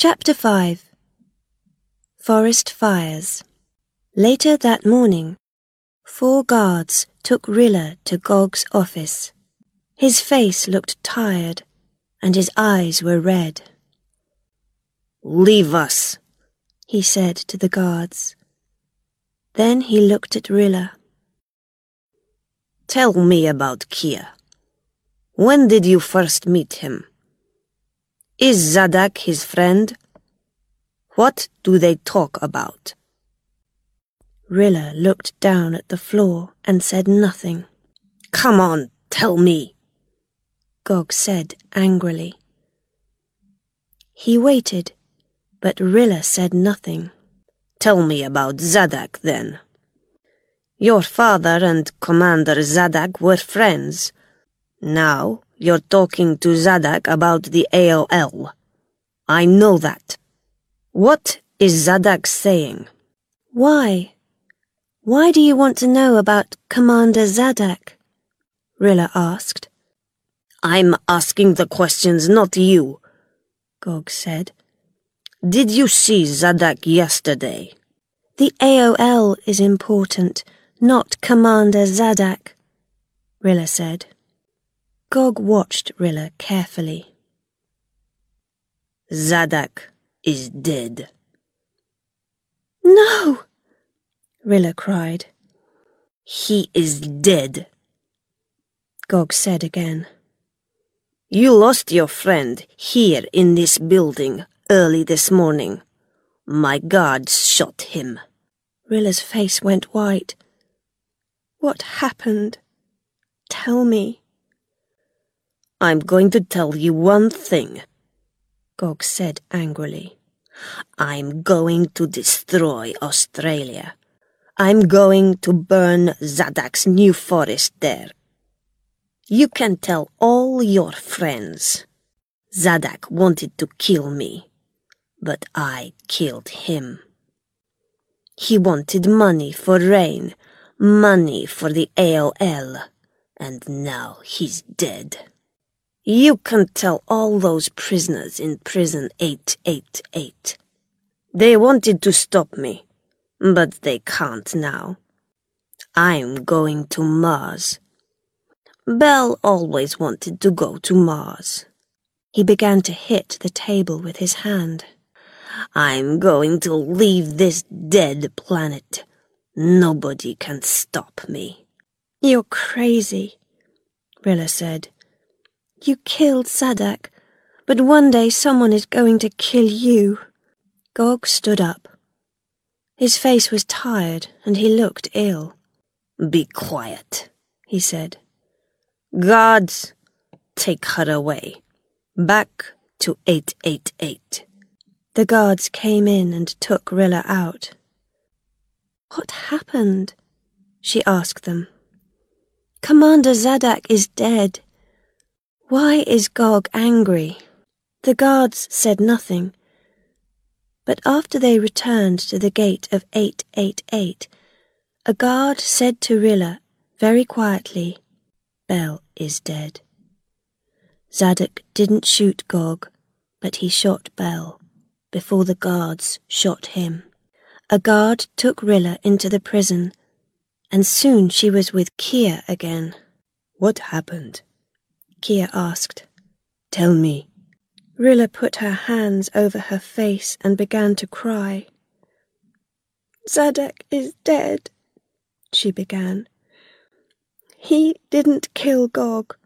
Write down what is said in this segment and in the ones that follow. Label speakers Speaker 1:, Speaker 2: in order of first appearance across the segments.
Speaker 1: Chapter 5 Forest Fires Later that morning, four guards took Rilla to Gog's office. His face looked tired, and his eyes were red.
Speaker 2: Leave us,
Speaker 1: he said to the guards. Then he looked at Rilla.
Speaker 2: Tell me about Kiah. When did you first meet him? Is Zadak his friend? What do they talk about?
Speaker 1: Rilla looked down at the floor and said nothing.
Speaker 2: Come on, tell me,
Speaker 1: Gog said angrily. He waited, but Rilla said nothing.
Speaker 2: Tell me about Zadak then. Your father and Commander Zadak were friends. Now you're talking to Zadak about the AOL. I know that. What is Zadak saying?
Speaker 1: Why? Why do you want to know about Commander Zadak? Rilla asked.
Speaker 2: I'm asking the questions, not you,
Speaker 1: Gog said.
Speaker 2: Did you see Zadak yesterday?
Speaker 1: The AOL is important, not Commander Zadak, Rilla said. Gog watched Rilla carefully.
Speaker 2: Zadak is dead.
Speaker 1: No! Rilla cried.
Speaker 2: He is dead,
Speaker 1: Gog said again.
Speaker 2: You lost your friend here in this building early this morning. My guards shot him.
Speaker 1: Rilla's face went white. What happened? Tell me.
Speaker 2: I'm going to tell you one thing, Gog said angrily. I'm going to destroy Australia. I'm going to burn Zadak's new forest there. You can tell all your friends. Zadak wanted to kill me, but I killed him. He wanted money for rain, money for the AOL, and now he's dead. You can tell all those prisoners in prison 888. They wanted to stop me but they can't now. I'm going to Mars. Bel always wanted to go to Mars. He began to hit the table with his hand. I'm going to leave this dead planet. Nobody can stop me.
Speaker 1: You're crazy, Rilla said. You killed Zadak, but one day someone is going to kill you. Gog stood up. His face was tired and he looked ill.
Speaker 2: Be quiet, he said. Guards, take her away. Back to 888.
Speaker 1: The guards came in and took Rilla out. What happened? she asked them. Commander Zadak is dead. Why is Gog angry? The guards said nothing, but after they returned to the gate of 888, a guard said to Rilla very quietly, Bel is dead. Zadak didn't shoot Gog, but he shot Bel before the guards shot him. A guard took Rilla into the prison, and soon she was with Kiah again.
Speaker 2: What happened?
Speaker 1: Kiah asked.
Speaker 2: Tell me.
Speaker 1: Rilla put her hands over her face and began to cry. Zadak is dead, she began. He didn't kill Gog.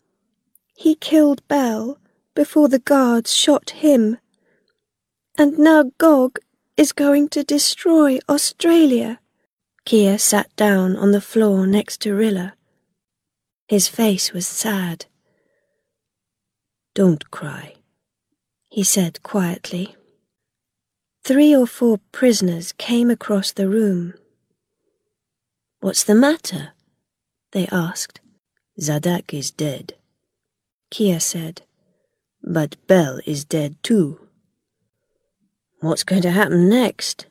Speaker 1: He killed Bel before the guards shot him. And now Gog is going to destroy Australia. Kiah sat down on the floor next to Rilla. His face was sad.
Speaker 2: Don't cry
Speaker 1: he said quietly. Three or four prisoners came across the room.
Speaker 2: What's the matter? they asked. Zadak is dead,
Speaker 1: Kiah said.
Speaker 2: But Bel is dead too. What's going to happen next?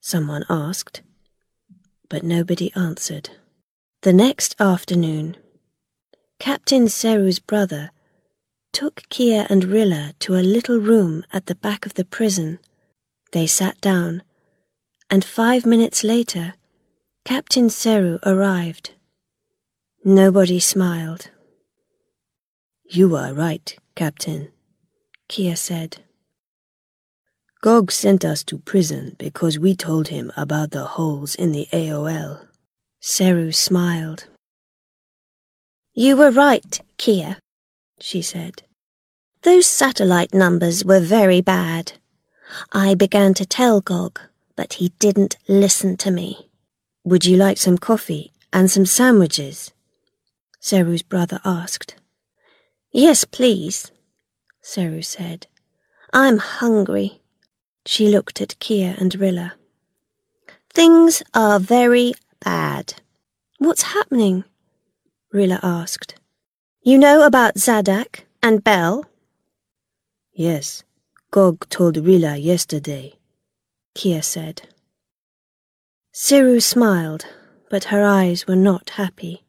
Speaker 2: Someone asked. But nobody answered.
Speaker 1: The next afternoon, Captain Seru's brother took Kiah and Rilla to a little room at the back of the prison. They sat down, and five minutes later, Captain Seru arrived. Nobody smiled.
Speaker 2: You are right, Captain,
Speaker 1: Kiah said.
Speaker 2: Gog sent us to prison because we told him about the holes in the AOL.
Speaker 1: Seru smiled.
Speaker 3: You were right, Kiah, she said. Those satellite numbers were very bad. I began to tell Gog, but he didn't listen to me.
Speaker 1: Would you like some coffee and some sandwiches? Seru's brother asked.
Speaker 3: Yes, please, Seru said. I'm hungry.
Speaker 1: She looked at Kiah and Rilla.
Speaker 3: Things are very bad.
Speaker 1: What's happening? Rilla asked.
Speaker 3: You know about Zadak and Bel?
Speaker 2: Yes, Gog told Rilla yesterday,
Speaker 1: Kiah said. Seru smiled, but her eyes were not happy.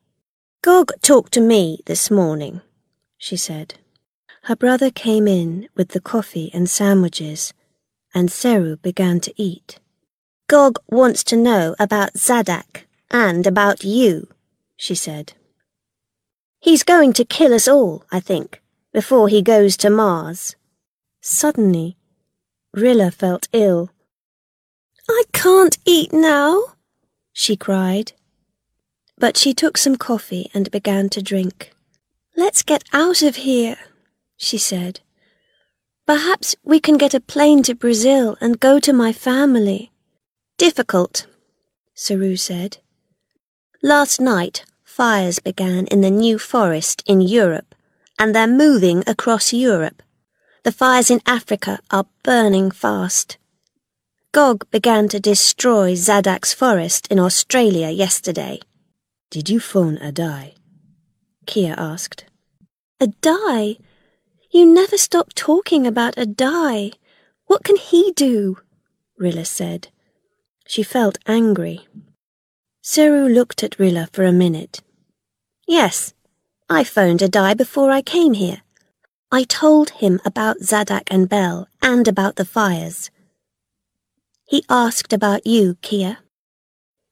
Speaker 3: Gog talked to me this morning, she said.
Speaker 1: Her brother came in with the coffee and sandwiches and Seru began to eat.
Speaker 3: Gog wants to know about Zadak and about you, she said. He's going to kill us all, I think, before he goes to Mars.
Speaker 1: Suddenly, Rilla felt ill.
Speaker 4: I can't eat now, she cried.
Speaker 1: But she took some coffee and began to drink.
Speaker 4: Let's get out of here, she said.
Speaker 1: Perhaps we can get a plane to Brazil and go to my family.
Speaker 3: Difficult,
Speaker 1: Seru said.
Speaker 3: Last night, fires began in the New Forest in Europe, and they're moving across Europe. The fires in Africa are burning fast. Gog began to destroy Zadak's forest in Australia yesterday.
Speaker 2: Did you phone Adai?
Speaker 1: Kiah asked.
Speaker 4: Adai? You never stop talking about Adai. What can he do?
Speaker 1: Rilla said. She felt angry. Seru looked at Rilla for a minute.
Speaker 3: Yes, I phoned Adai before I came here. I told him about Zadak and Bel and about the fires. He asked about you, Kiah.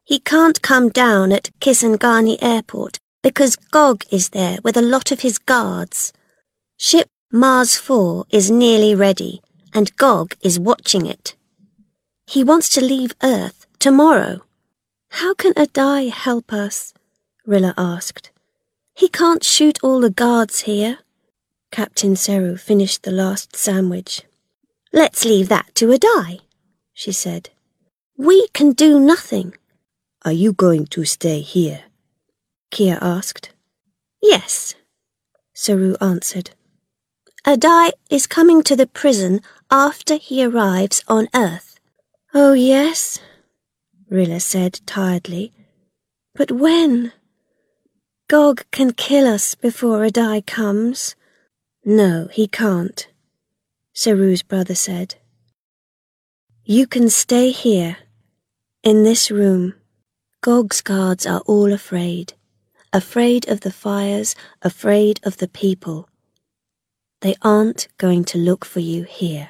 Speaker 3: He can't come down at Kisangani Airport because Gog is there with a lot of his guards. Ship Mars 4 is nearly ready, and Gog is watching it. He wants to leave Earth tomorrow.
Speaker 1: How can Adai help us? Rilla asked.
Speaker 4: He can't shoot all the guards here.
Speaker 1: Captain Seru finished the last sandwich.
Speaker 3: Let's leave that to Adai, she said. We can do nothing.
Speaker 2: Are you going to stay here?
Speaker 1: Kiah asked.
Speaker 3: Yes,
Speaker 1: Seru answered.
Speaker 3: Adai is coming to the prison after he arrives on Earth.
Speaker 1: Oh, yes, Rilla said tiredly. But when? Gog can kill us before a Adai comes. No, he can't, Seru's brother said. You can stay here, in this room. Gog's guards are all afraid, afraid of the fires, afraid of the people. They aren't going to look for you here.